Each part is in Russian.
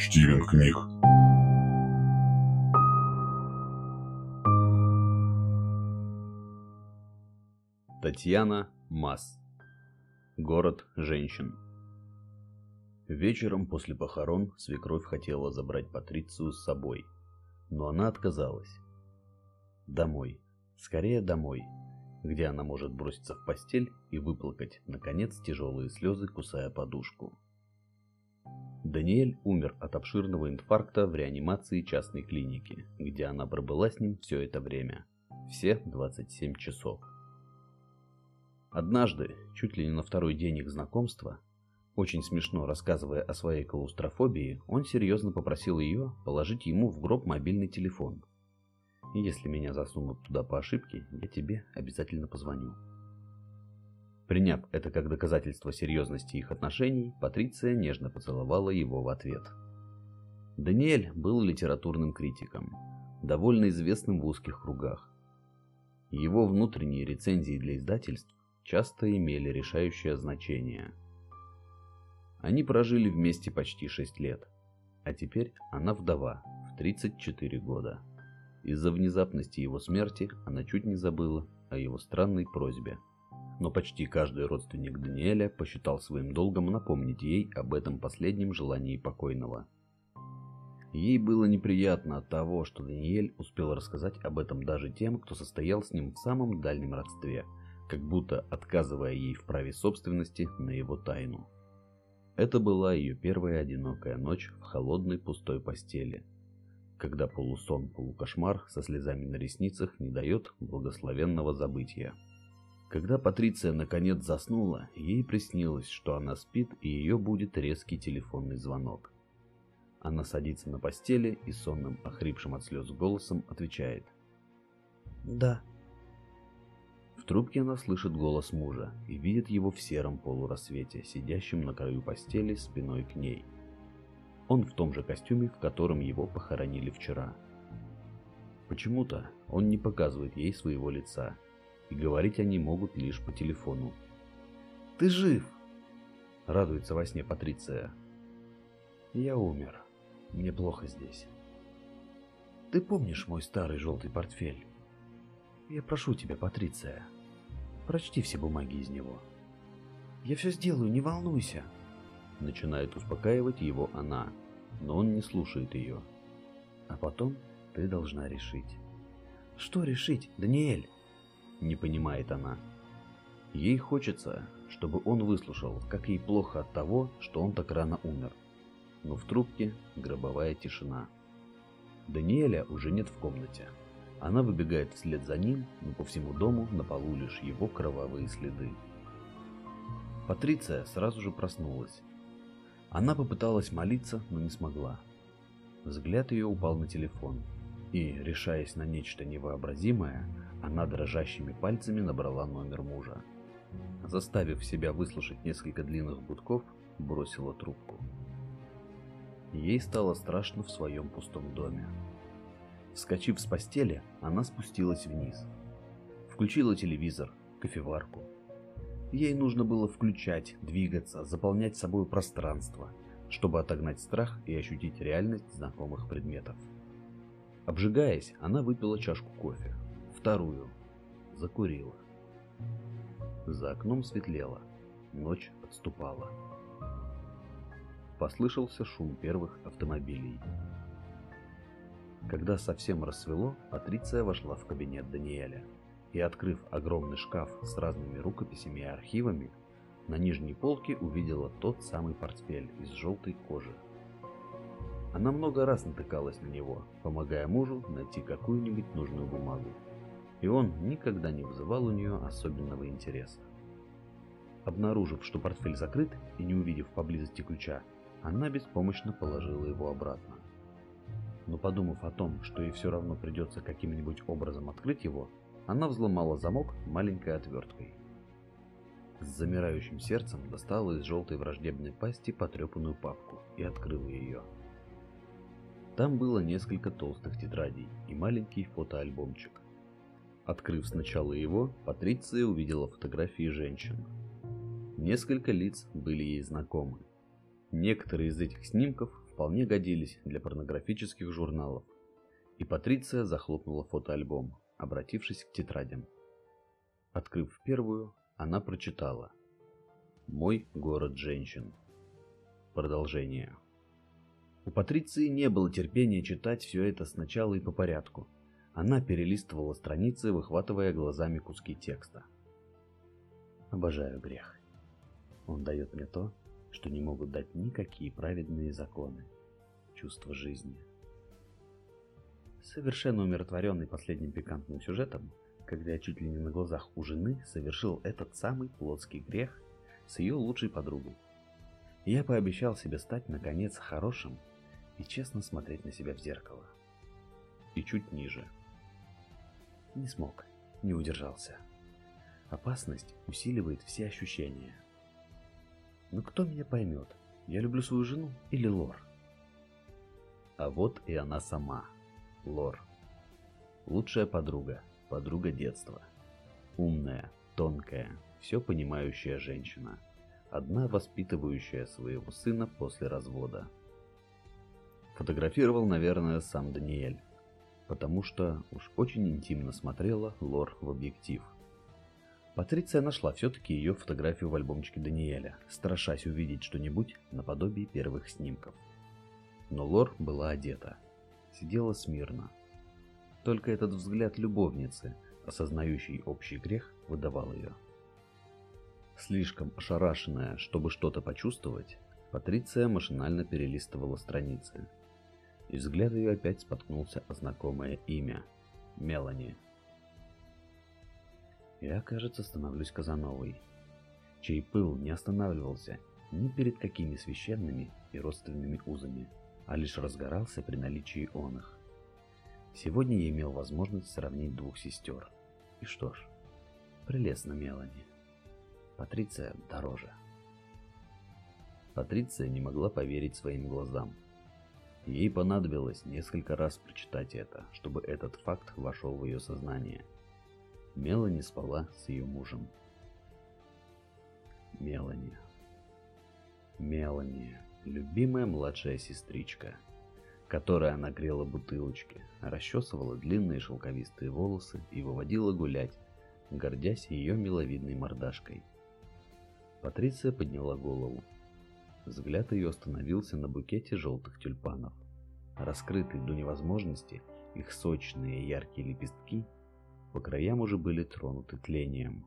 Стивен книг. Татьяна Мас. Город женщин. Вечером после похорон свекровь хотела забрать Патрицию с собой, но она отказалась. Домой, скорее домой, где она может броситься в постель и выплакать, наконец, тяжелые слезы, кусая подушку. Даниэль умер от обширного инфаркта в реанимации частной клиники, где она пробыла с ним все это время. Все 27 часов. Однажды, чуть ли не на второй день их знакомства, очень смешно рассказывая о своей клаустрофобии, он серьезно попросил ее положить ему в гроб мобильный телефон. Если меня засунут туда по ошибке, я тебе обязательно позвоню. Приняв это как доказательство серьезности их отношений, Патриция нежно поцеловала его в ответ. Даниэль был литературным критиком, довольно известным в узких кругах. Его внутренние рецензии для издательств часто имели решающее значение. Они прожили вместе почти 6 лет, а теперь она вдова в 34 года. Из-за внезапности его смерти она чуть не забыла о его странной просьбе. Но почти каждый родственник Даниэля посчитал своим долгом напомнить ей об этом последнем желании покойного. Ей было неприятно от того, что Даниэль успел рассказать об этом даже тем, кто состоял с ним в самом дальнем родстве – как будто отказывая ей в праве собственности на его тайну. Это была ее первая одинокая ночь в холодной пустой постели, когда полусон, полукошмар со слезами на ресницах не дает благословенного забытия. Когда Патриция наконец заснула, ей приснилось, что она спит и ее будет резкий телефонный звонок. Она садится на постели и сонным, охрипшим от слез голосом отвечает. «Да, в трубке она слышит голос мужа и видит его в сером полурассвете, сидящем на краю постели спиной к ней. Он в том же костюме, в котором его похоронили вчера. Почему-то он не показывает ей своего лица, и говорить они могут лишь по телефону. «Ты жив!» — радуется во сне Патриция. «Я умер. Мне плохо здесь. Ты помнишь мой старый желтый портфель?» Я прошу тебя, Патриция, прочти все бумаги из него. Я все сделаю, не волнуйся. Начинает успокаивать его она, но он не слушает ее. А потом ты должна решить. Что решить, Даниэль? Не понимает она. Ей хочется, чтобы он выслушал, как ей плохо от того, что он так рано умер. Но в трубке гробовая тишина. Даниэля уже нет в комнате. Она выбегает вслед за ним, но по всему дому на полу лишь его кровавые следы. Патриция сразу же проснулась. Она попыталась молиться, но не смогла. Взгляд ее упал на телефон, и, решаясь на нечто невообразимое, она дрожащими пальцами набрала номер мужа. Заставив себя выслушать несколько длинных гудков, бросила трубку. Ей стало страшно в своем пустом доме. Вскочив с постели, она спустилась вниз. Включила телевизор, кофеварку. Ей нужно было включать, двигаться, заполнять собой пространство, чтобы отогнать страх и ощутить реальность знакомых предметов. Обжигаясь, она выпила чашку кофе. Вторую. Закурила. За окном светлело. Ночь отступала. Послышался шум первых автомобилей. Когда совсем рассвело, Патриция вошла в кабинет Даниэля и, открыв огромный шкаф с разными рукописями и архивами, на нижней полке увидела тот самый портфель из желтой кожи. Она много раз натыкалась на него, помогая мужу найти какую-нибудь нужную бумагу, и он никогда не вызывал у нее особенного интереса. Обнаружив, что портфель закрыт и не увидев поблизости ключа, она беспомощно положила его обратно но подумав о том, что ей все равно придется каким-нибудь образом открыть его, она взломала замок маленькой отверткой. С замирающим сердцем достала из желтой враждебной пасти потрепанную папку и открыла ее. Там было несколько толстых тетрадей и маленький фотоальбомчик. Открыв сначала его, Патриция увидела фотографии женщин. Несколько лиц были ей знакомы. Некоторые из этих снимков вполне годились для порнографических журналов. И Патриция захлопнула фотоальбом, обратившись к тетрадям. Открыв первую, она прочитала «Мой город женщин». Продолжение. У Патриции не было терпения читать все это сначала и по порядку. Она перелистывала страницы, выхватывая глазами куски текста. Обожаю грех. Он дает мне то, что не могут дать никакие праведные законы, чувство жизни. Совершенно умиротворенный последним пикантным сюжетом, когда я чуть ли не на глазах у жены совершил этот самый плотский грех с ее лучшей подругой. Я пообещал себе стать, наконец, хорошим и честно смотреть на себя в зеркало. И чуть ниже. Не смог, не удержался. Опасность усиливает все ощущения. Но кто меня поймет? Я люблю свою жену или Лор? А вот и она сама, Лор. Лучшая подруга, подруга детства. Умная, тонкая, все понимающая женщина. Одна воспитывающая своего сына после развода. Фотографировал, наверное, сам Даниэль, потому что уж очень интимно смотрела Лор в объектив – Патриция нашла все-таки ее фотографию в альбомчике Даниэля, страшась увидеть что-нибудь наподобие первых снимков. Но Лор была одета, сидела смирно. Только этот взгляд любовницы, осознающей общий грех, выдавал ее. Слишком ошарашенная, чтобы что-то почувствовать, Патриция машинально перелистывала страницы. И взгляд ее опять споткнулся о знакомое имя – Мелани – я, кажется, становлюсь Казановой, чей пыл не останавливался ни перед какими священными и родственными узами, а лишь разгорался при наличии он их. Сегодня я имел возможность сравнить двух сестер. И что ж, прелестно Мелани. Патриция дороже. Патриция не могла поверить своим глазам. Ей понадобилось несколько раз прочитать это, чтобы этот факт вошел в ее сознание – Мелани спала с ее мужем. Мелани. Мелани, любимая младшая сестричка, которая нагрела бутылочки, расчесывала длинные шелковистые волосы и выводила гулять, гордясь ее миловидной мордашкой. Патриция подняла голову. Взгляд ее остановился на букете желтых тюльпанов. Раскрытые до невозможности, их сочные яркие лепестки по краям уже были тронуты тлением.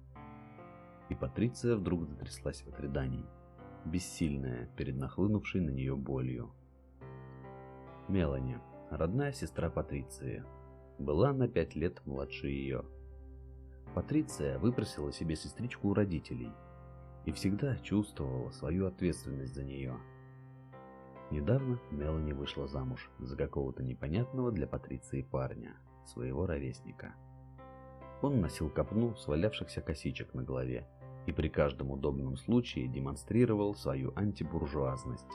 И Патриция вдруг затряслась от рыданий, бессильная перед нахлынувшей на нее болью. Мелани, родная сестра Патриции, была на пять лет младше ее. Патриция выпросила себе сестричку у родителей и всегда чувствовала свою ответственность за нее. Недавно Мелани вышла замуж за какого-то непонятного для Патриции парня, своего ровесника – он носил копну свалявшихся косичек на голове и при каждом удобном случае демонстрировал свою антибуржуазность.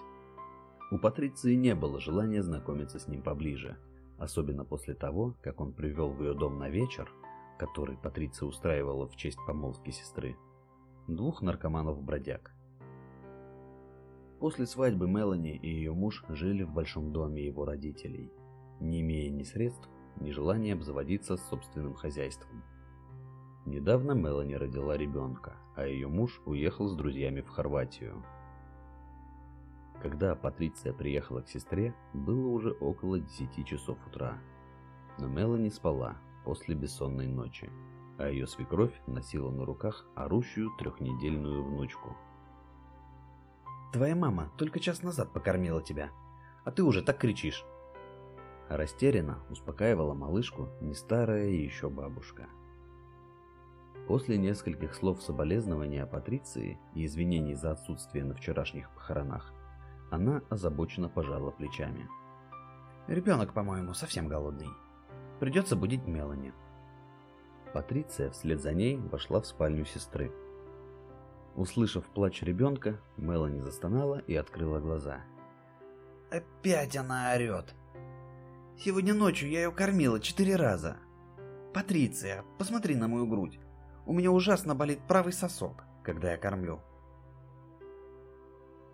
У Патриции не было желания знакомиться с ним поближе, особенно после того, как он привел в ее дом на вечер, который Патриция устраивала в честь помолвки сестры, двух наркоманов-бродяг. После свадьбы Мелани и ее муж жили в большом доме его родителей, не имея ни средств, ни желания обзаводиться собственным хозяйством. Недавно Мелани родила ребенка, а ее муж уехал с друзьями в Хорватию. Когда Патриция приехала к сестре, было уже около 10 часов утра. Но Мелани спала после бессонной ночи, а ее свекровь носила на руках орущую трехнедельную внучку. «Твоя мама только час назад покормила тебя, а ты уже так кричишь!» Растерянно успокаивала малышку не старая еще бабушка – После нескольких слов соболезнования Патриции и извинений за отсутствие на вчерашних похоронах, она озабоченно пожала плечами. «Ребенок, по-моему, совсем голодный. Придется будить Мелани». Патриция вслед за ней вошла в спальню сестры. Услышав плач ребенка, Мелани застонала и открыла глаза. «Опять она орет! Сегодня ночью я ее кормила четыре раза. Патриция, посмотри на мою грудь. У меня ужасно болит правый сосок, когда я кормлю.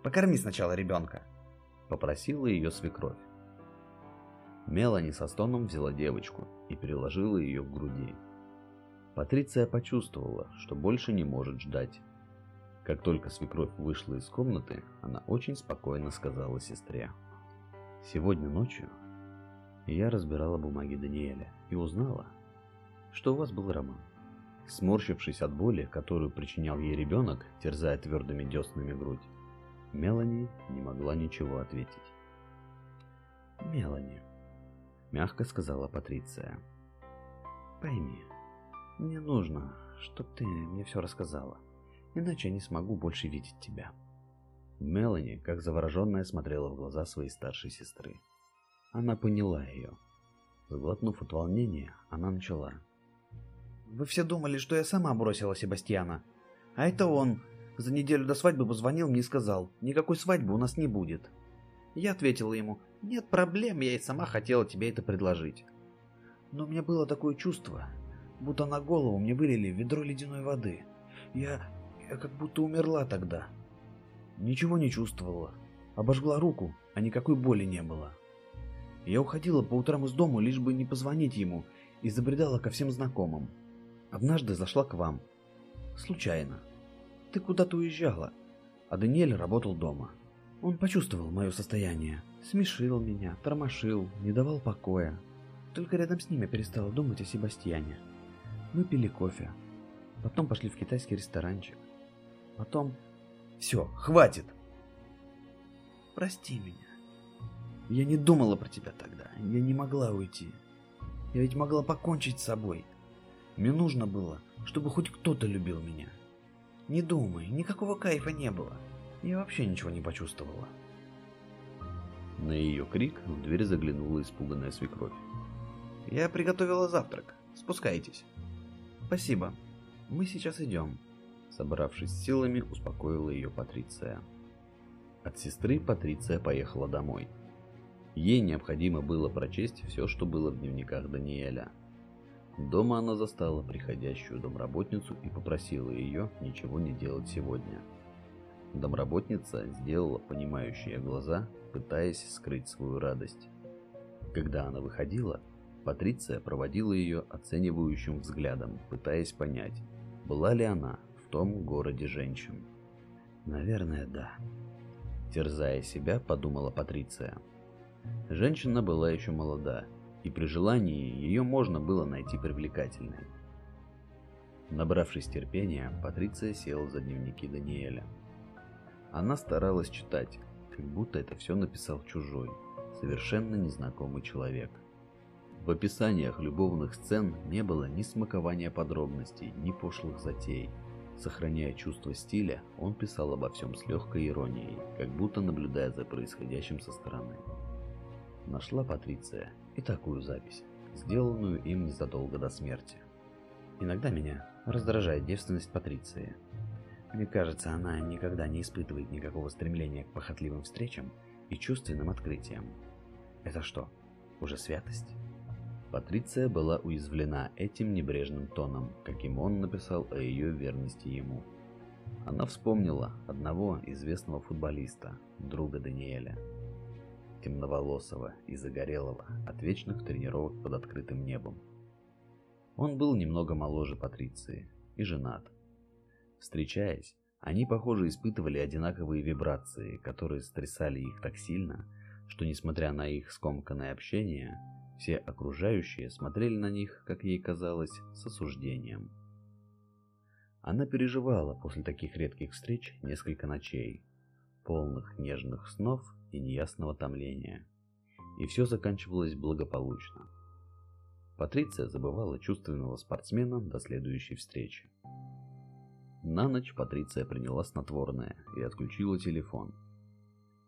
Покорми сначала ребенка. Попросила ее свекровь. Мелани со стоном взяла девочку и переложила ее к груди. Патриция почувствовала, что больше не может ждать. Как только свекровь вышла из комнаты, она очень спокойно сказала сестре. «Сегодня ночью я разбирала бумаги Даниэля и узнала, что у вас был роман. Сморщившись от боли, которую причинял ей ребенок, терзая твердыми деснами грудь, Мелани не могла ничего ответить. «Мелани», — мягко сказала Патриция, — «пойми, мне нужно, чтобы ты мне все рассказала, иначе я не смогу больше видеть тебя». Мелани, как завороженная, смотрела в глаза своей старшей сестры. Она поняла ее. Сглотнув от волнения, она начала. Вы все думали, что я сама бросила Себастьяна. А это он. За неделю до свадьбы позвонил мне и сказал, никакой свадьбы у нас не будет. Я ответила ему, нет проблем, я и сама хотела тебе это предложить. Но у меня было такое чувство, будто на голову мне вылили ведро ледяной воды. Я, я как будто умерла тогда. Ничего не чувствовала. Обожгла руку, а никакой боли не было. Я уходила по утрам из дома, лишь бы не позвонить ему, и забредала ко всем знакомым. Однажды зашла к вам. Случайно. Ты куда-то уезжала, а Даниэль работал дома. Он почувствовал мое состояние, смешил меня, тормошил, не давал покоя. Только рядом с ним я перестала думать о Себастьяне. Мы пили кофе, потом пошли в китайский ресторанчик. Потом... Все, хватит! Прости меня. Я не думала про тебя тогда, я не могла уйти. Я ведь могла покончить с собой. Мне нужно было, чтобы хоть кто-то любил меня. Не думай, никакого кайфа не было. Я вообще ничего не почувствовала. На ее крик в дверь заглянула испуганная свекровь. Я приготовила завтрак. Спускайтесь. Спасибо. Мы сейчас идем. Собравшись силами, успокоила ее Патриция. От сестры Патриция поехала домой. Ей необходимо было прочесть все, что было в дневниках Даниэля – Дома она застала приходящую домработницу и попросила ее ничего не делать сегодня. Домработница сделала понимающие глаза, пытаясь скрыть свою радость. Когда она выходила, Патриция проводила ее оценивающим взглядом, пытаясь понять, была ли она в том городе женщин. «Наверное, да», — терзая себя, подумала Патриция. Женщина была еще молода и при желании ее можно было найти привлекательной. Набравшись терпения, Патриция села за дневники Даниэля. Она старалась читать, как будто это все написал чужой, совершенно незнакомый человек. В описаниях любовных сцен не было ни смакования подробностей, ни пошлых затей. Сохраняя чувство стиля, он писал обо всем с легкой иронией, как будто наблюдая за происходящим со стороны. Нашла Патриция и такую запись, сделанную им незадолго до смерти. Иногда меня раздражает девственность Патриции. Мне кажется, она никогда не испытывает никакого стремления к похотливым встречам и чувственным открытиям. Это что, уже святость? Патриция была уязвлена этим небрежным тоном, каким он написал о ее верности ему. Она вспомнила одного известного футболиста, друга Даниэля, темноволосого и загорелого от вечных тренировок под открытым небом. Он был немного моложе Патриции и женат. Встречаясь, они, похоже, испытывали одинаковые вибрации, которые стрясали их так сильно, что, несмотря на их скомканное общение, все окружающие смотрели на них, как ей казалось, с осуждением. Она переживала после таких редких встреч несколько ночей, полных нежных снов и неясного томления. И все заканчивалось благополучно. Патриция забывала чувственного спортсмена до следующей встречи. На ночь Патриция приняла снотворное и отключила телефон.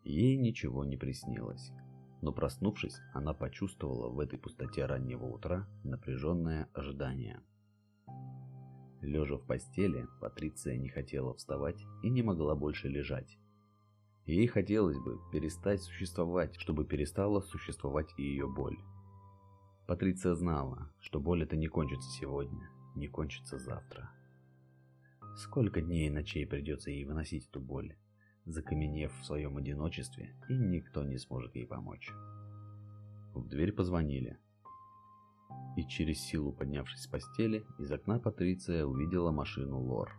Ей ничего не приснилось, но проснувшись, она почувствовала в этой пустоте раннего утра напряженное ожидание. Лежа в постели, Патриция не хотела вставать и не могла больше лежать. Ей хотелось бы перестать существовать, чтобы перестала существовать и ее боль. Патриция знала, что боль это не кончится сегодня, не кончится завтра. Сколько дней и ночей придется ей выносить эту боль? Закаменев в своем одиночестве, и никто не сможет ей помочь. В дверь позвонили. И через силу поднявшись с постели, из окна Патриция увидела машину Лор.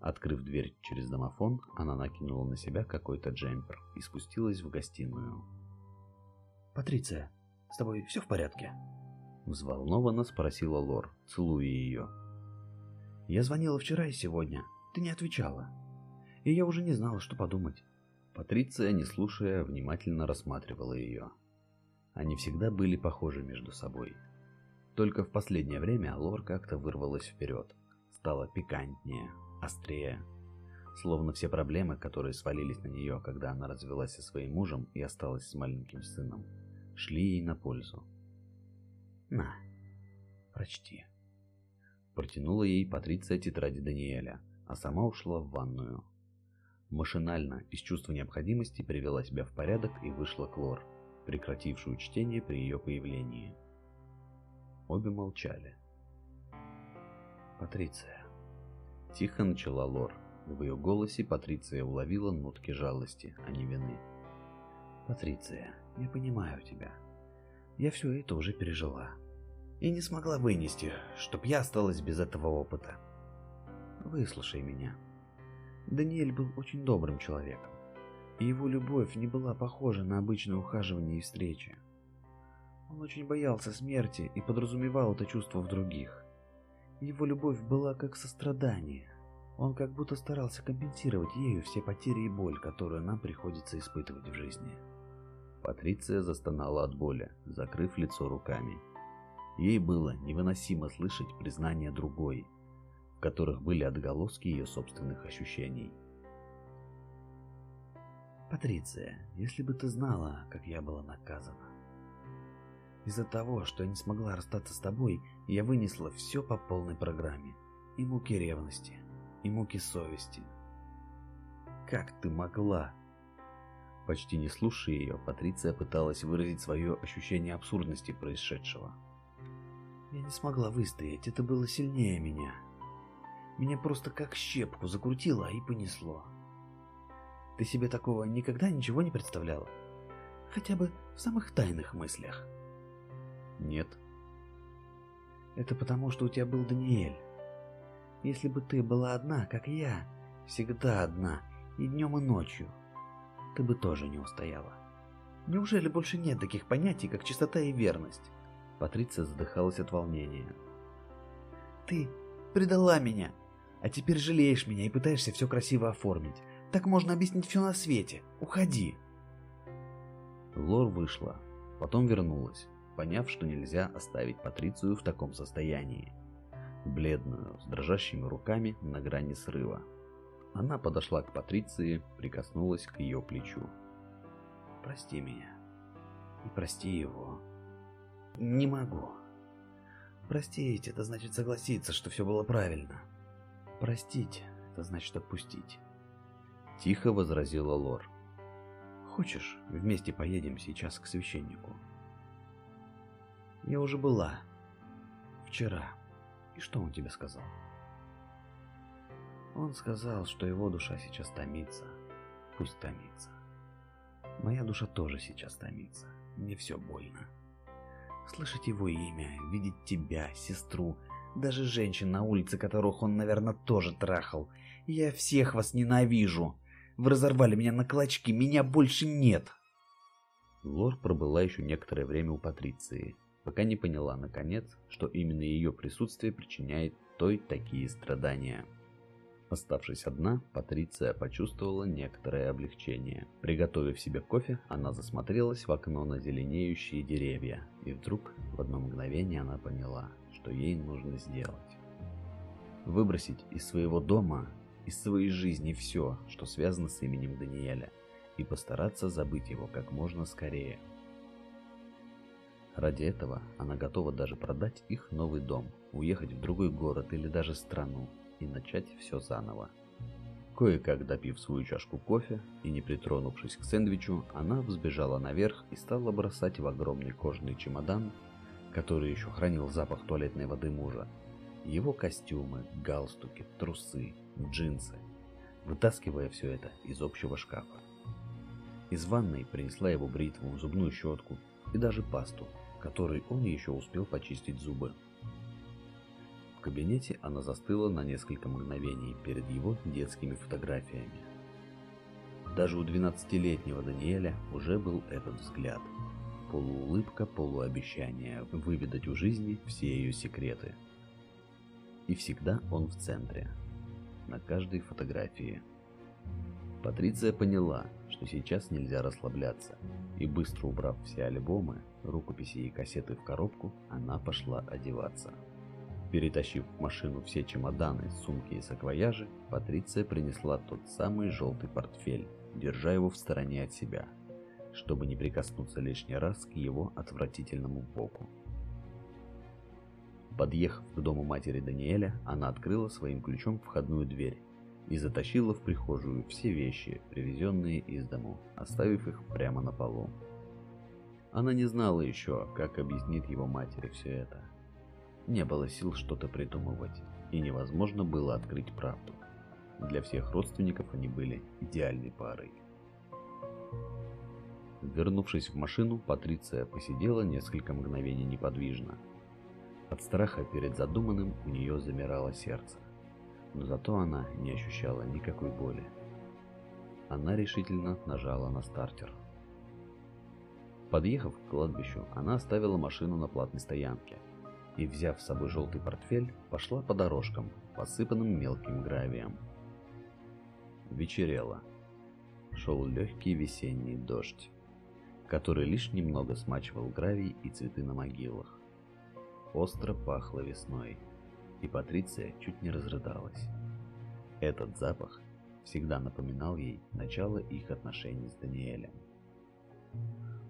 Открыв дверь через домофон, она накинула на себя какой-то джемпер и спустилась в гостиную. «Патриция, с тобой все в порядке?» Взволнованно спросила Лор, целуя ее. «Я звонила вчера и сегодня. Ты не отвечала. И я уже не знала, что подумать». Патриция, не слушая, внимательно рассматривала ее. Они всегда были похожи между собой. Только в последнее время Лор как-то вырвалась вперед. Стала пикантнее, острее. Словно все проблемы, которые свалились на нее, когда она развелась со своим мужем и осталась с маленьким сыном, шли ей на пользу. «На, прочти». Протянула ей Патриция тетради Даниэля, а сама ушла в ванную. Машинально, из чувства необходимости, привела себя в порядок и вышла к Лор, прекратившую чтение при ее появлении. Обе молчали. «Патриция». Тихо начала Лор. В ее голосе Патриция уловила нотки жалости, а не вины. «Патриция, я понимаю тебя. Я все это уже пережила. И не смогла вынести, чтоб я осталась без этого опыта. Выслушай меня. Даниэль был очень добрым человеком. И его любовь не была похожа на обычное ухаживание и встречи. Он очень боялся смерти и подразумевал это чувство в других. Его любовь была как сострадание. Он как будто старался компенсировать ею все потери и боль, которую нам приходится испытывать в жизни. Патриция застонала от боли, закрыв лицо руками. Ей было невыносимо слышать признания другой, в которых были отголоски ее собственных ощущений. Патриция, если бы ты знала, как я была наказана. Из-за того, что я не смогла расстаться с тобой, я вынесла все по полной программе. И муки ревности, и муки совести. Как ты могла? Почти не слушая ее, Патриция пыталась выразить свое ощущение абсурдности происшедшего. Я не смогла выстоять, это было сильнее меня. Меня просто как щепку закрутило и понесло. Ты себе такого никогда ничего не представляла? Хотя бы в самых тайных мыслях. Нет. Это потому, что у тебя был Даниэль. Если бы ты была одна, как я, всегда одна, и днем, и ночью, ты бы тоже не устояла. Неужели больше нет таких понятий, как чистота и верность? Патриция задыхалась от волнения. Ты предала меня, а теперь жалеешь меня и пытаешься все красиво оформить. Так можно объяснить все на свете. Уходи. Лор вышла, потом вернулась, поняв, что нельзя оставить Патрицию в таком состоянии. Бледную, с дрожащими руками на грани срыва. Она подошла к Патриции, прикоснулась к ее плечу. «Прости меня. И прости его. Не могу. Простить — это значит согласиться, что все было правильно. Простить — это значит отпустить». Тихо возразила Лор. «Хочешь, вместе поедем сейчас к священнику?» «Я уже была. Вчера. И что он тебе сказал?» Он сказал, что его душа сейчас томится. Пусть томится. Моя душа тоже сейчас томится. Мне все больно. Слышать его имя, видеть тебя, сестру, даже женщин на улице, которых он, наверное, тоже трахал. Я всех вас ненавижу. Вы разорвали меня на клочки, меня больше нет. Лор пробыла еще некоторое время у Патриции, пока не поняла, наконец, что именно ее присутствие причиняет той такие страдания. Оставшись одна, Патриция почувствовала некоторое облегчение. Приготовив себе кофе, она засмотрелась в окно на зеленеющие деревья, и вдруг в одно мгновение она поняла, что ей нужно сделать. Выбросить из своего дома, из своей жизни все, что связано с именем Даниэля, и постараться забыть его как можно скорее. Ради этого она готова даже продать их новый дом, уехать в другой город или даже страну, и начать все заново. Кое-как допив свою чашку кофе и не притронувшись к сэндвичу, она взбежала наверх и стала бросать в огромный кожаный чемодан, который еще хранил запах туалетной воды мужа, его костюмы, галстуки, трусы, джинсы, вытаскивая все это из общего шкафа. Из ванной принесла его бритву, зубную щетку и даже пасту, которой он еще успел почистить зубы. В кабинете она застыла на несколько мгновений перед его детскими фотографиями. Даже у 12-летнего Даниэля уже был этот взгляд. Полуулыбка, полуобещание выведать у жизни все ее секреты. И всегда он в центре. На каждой фотографии. Патриция поняла, что сейчас нельзя расслабляться, и быстро убрав все альбомы, рукописи и кассеты в коробку, она пошла одеваться. Перетащив в машину все чемоданы, сумки и саквояжи, Патриция принесла тот самый желтый портфель, держа его в стороне от себя, чтобы не прикоснуться лишний раз к его отвратительному боку. Подъехав к дому матери Даниэля, она открыла своим ключом входную дверь и затащила в прихожую все вещи, привезенные из дому, оставив их прямо на полу. Она не знала еще, как объяснит его матери все это. Не было сил что-то придумывать, и невозможно было открыть правду. Для всех родственников они были идеальной парой. Вернувшись в машину, Патриция посидела несколько мгновений неподвижно. От страха перед задуманным у нее замирало сердце, но зато она не ощущала никакой боли. Она решительно нажала на стартер. Подъехав к кладбищу, она оставила машину на платной стоянке и, взяв с собой желтый портфель, пошла по дорожкам, посыпанным мелким гравием. Вечерело. Шел легкий весенний дождь, который лишь немного смачивал гравий и цветы на могилах. Остро пахло весной, и Патриция чуть не разрыдалась. Этот запах всегда напоминал ей начало их отношений с Даниэлем.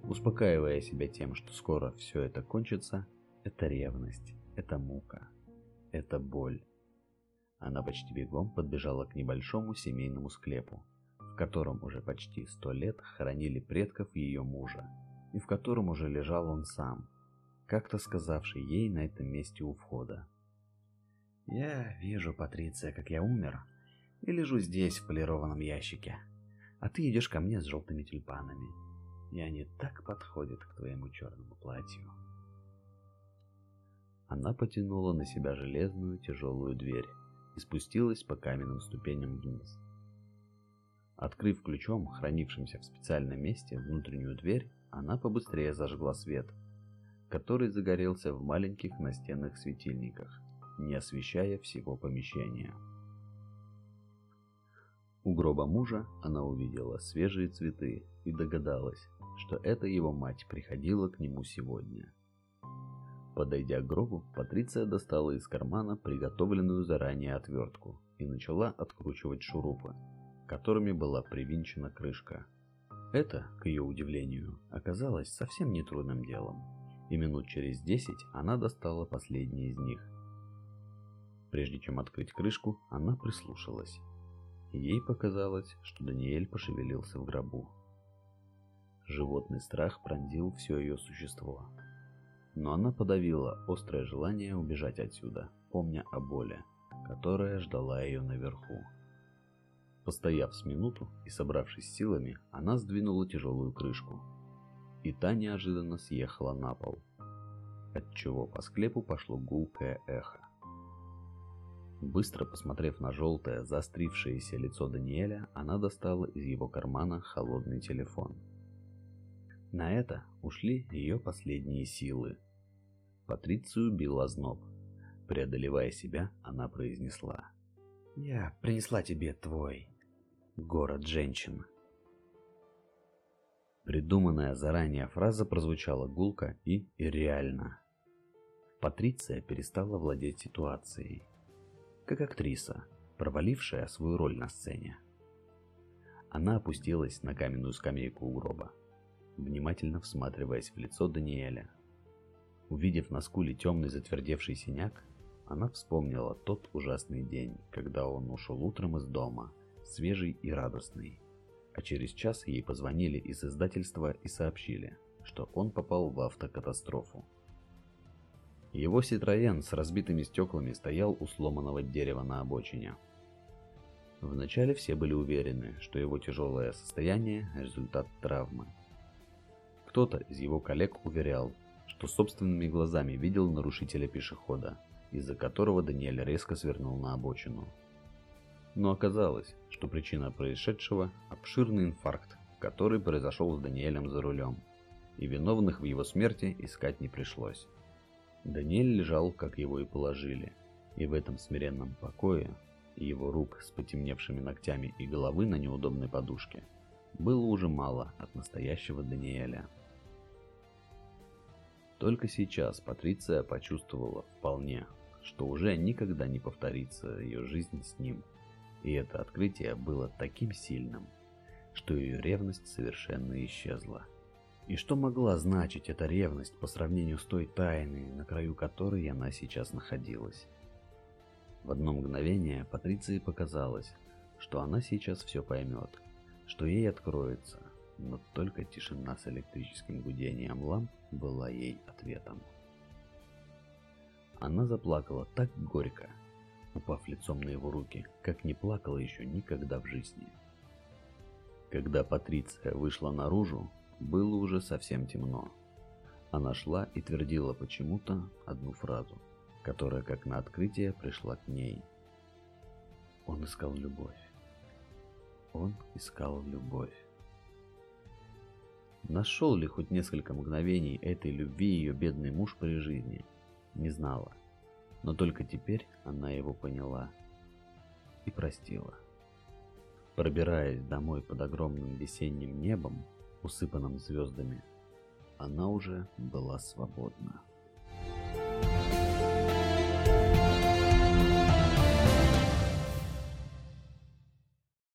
Успокаивая себя тем, что скоро все это кончится, это ревность, это мука, это боль, она почти бегом подбежала к небольшому семейному склепу, котором уже почти сто лет хоронили предков ее мужа, и в котором уже лежал он сам, как-то сказавший ей на этом месте у входа. «Я вижу, Патриция, как я умер, и лежу здесь, в полированном ящике, а ты идешь ко мне с желтыми тюльпанами, и они так подходят к твоему черному платью». Она потянула на себя железную тяжелую дверь, и спустилась по каменным ступеням вниз. Открыв ключом, хранившимся в специальном месте, внутреннюю дверь, она побыстрее зажгла свет, который загорелся в маленьких настенных светильниках, не освещая всего помещения. У гроба мужа она увидела свежие цветы и догадалась, что это его мать приходила к нему сегодня. Подойдя к гробу, Патриция достала из кармана приготовленную заранее отвертку и начала откручивать шурупы, которыми была привинчена крышка. Это, к ее удивлению, оказалось совсем нетрудным делом, и минут через десять она достала последний из них. Прежде чем открыть крышку, она прислушалась. Ей показалось, что Даниэль пошевелился в гробу. Животный страх пронзил все ее существо но она подавила острое желание убежать отсюда, помня о боли, которая ждала ее наверху. Постояв с минуту и собравшись силами, она сдвинула тяжелую крышку, и та неожиданно съехала на пол, отчего по склепу пошло гулкое эхо. Быстро посмотрев на желтое, заострившееся лицо Даниэля, она достала из его кармана холодный телефон – на это ушли ее последние силы. Патрицию бил озноб. Преодолевая себя, она произнесла. «Я принесла тебе твой город женщин». Придуманная заранее фраза прозвучала гулко и реально. Патриция перестала владеть ситуацией, как актриса, провалившая свою роль на сцене. Она опустилась на каменную скамейку у гроба внимательно всматриваясь в лицо Даниэля. Увидев на скуле темный затвердевший синяк, она вспомнила тот ужасный день, когда он ушел утром из дома, свежий и радостный. А через час ей позвонили из издательства и сообщили, что он попал в автокатастрофу. Его Ситроен с разбитыми стеклами стоял у сломанного дерева на обочине. Вначале все были уверены, что его тяжелое состояние – результат травмы. Кто-то из его коллег уверял, что собственными глазами видел нарушителя пешехода, из-за которого Даниэль резко свернул на обочину. Но оказалось, что причина происшедшего – обширный инфаркт, который произошел с Даниэлем за рулем, и виновных в его смерти искать не пришлось. Даниэль лежал, как его и положили, и в этом смиренном покое его рук с потемневшими ногтями и головы на неудобной подушке было уже мало от настоящего Даниэля. Только сейчас Патриция почувствовала вполне, что уже никогда не повторится ее жизнь с ним. И это открытие было таким сильным, что ее ревность совершенно исчезла. И что могла значить эта ревность по сравнению с той тайной, на краю которой она сейчас находилась? В одно мгновение Патриции показалось, что она сейчас все поймет, что ей откроется, но только тишина с электрическим гудением ламп была ей ответом. Она заплакала так горько, упав лицом на его руки, как не плакала еще никогда в жизни. Когда Патриция вышла наружу, было уже совсем темно. Она шла и твердила почему-то одну фразу, которая как на открытие пришла к ней. Он искал любовь. Он искал любовь. Нашел ли хоть несколько мгновений этой любви ее бедный муж при жизни? Не знала. Но только теперь она его поняла и простила. Пробираясь домой под огромным весенним небом, усыпанным звездами, она уже была свободна.